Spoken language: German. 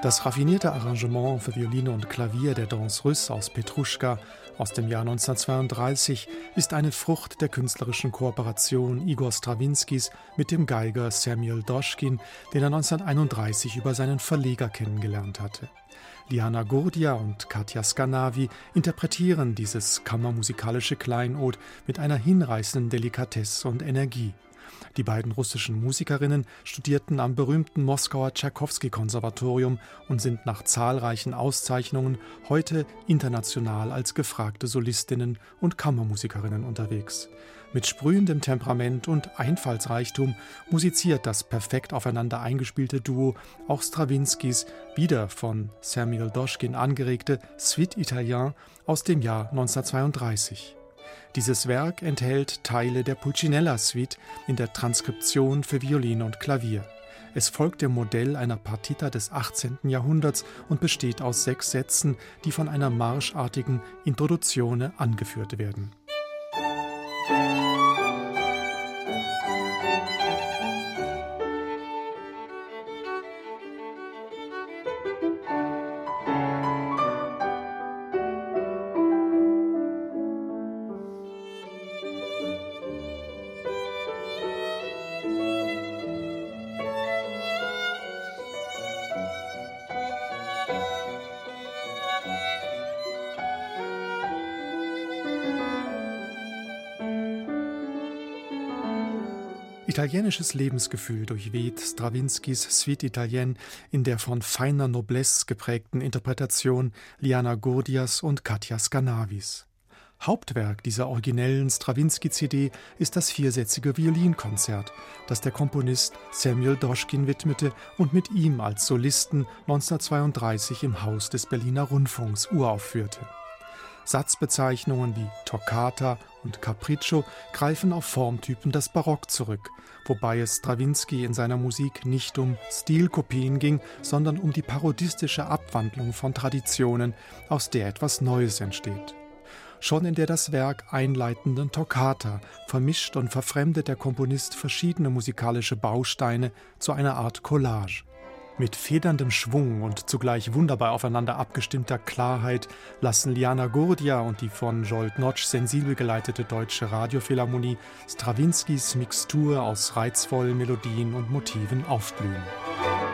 Das raffinierte Arrangement für Violine und Klavier der Danse Russe aus Petruschka aus dem Jahr 1932 ist eine Frucht der künstlerischen Kooperation Igor Strawinskys mit dem Geiger Samuel Doschkin, den er 1931 über seinen Verleger kennengelernt hatte. Liana Gurdia und Katja Skanavi interpretieren dieses kammermusikalische Kleinod mit einer hinreißenden Delikatesse und Energie. Die beiden russischen Musikerinnen studierten am berühmten Moskauer Tschaikowski-Konservatorium und sind nach zahlreichen Auszeichnungen heute international als gefragte Solistinnen und Kammermusikerinnen unterwegs. Mit sprühendem Temperament und Einfallsreichtum musiziert das perfekt aufeinander eingespielte Duo auch Strawinskys wieder von Samuel Doschkin angeregte Suite Italien aus dem Jahr 1932. Dieses Werk enthält Teile der Pulcinella-Suite in der Transkription für Violine und Klavier. Es folgt dem Modell einer Partita des 18. Jahrhunderts und besteht aus sechs Sätzen, die von einer marschartigen Introduzione angeführt werden. Italienisches Lebensgefühl durchweht Strawinskys Suite Italienne in der von feiner Noblesse geprägten Interpretation Liana Gurdias und Katja Skanavis. Hauptwerk dieser originellen Strawinski-CD ist das viersätzige Violinkonzert, das der Komponist Samuel Doschkin widmete und mit ihm als Solisten 1932 im Haus des Berliner Rundfunks uraufführte. Satzbezeichnungen wie Toccata und Capriccio greifen auf Formtypen des Barock zurück, wobei es Strawinsky in seiner Musik nicht um Stilkopien ging, sondern um die parodistische Abwandlung von Traditionen, aus der etwas Neues entsteht. Schon in der das Werk einleitenden Toccata vermischt und verfremdet der Komponist verschiedene musikalische Bausteine zu einer Art Collage. Mit federndem Schwung und zugleich wunderbar aufeinander abgestimmter Klarheit lassen Liana Gurdia und die von Jolt Notch sensibel geleitete Deutsche Radiophilharmonie Strawinskys Mixtur aus reizvollen Melodien und Motiven aufblühen. Musik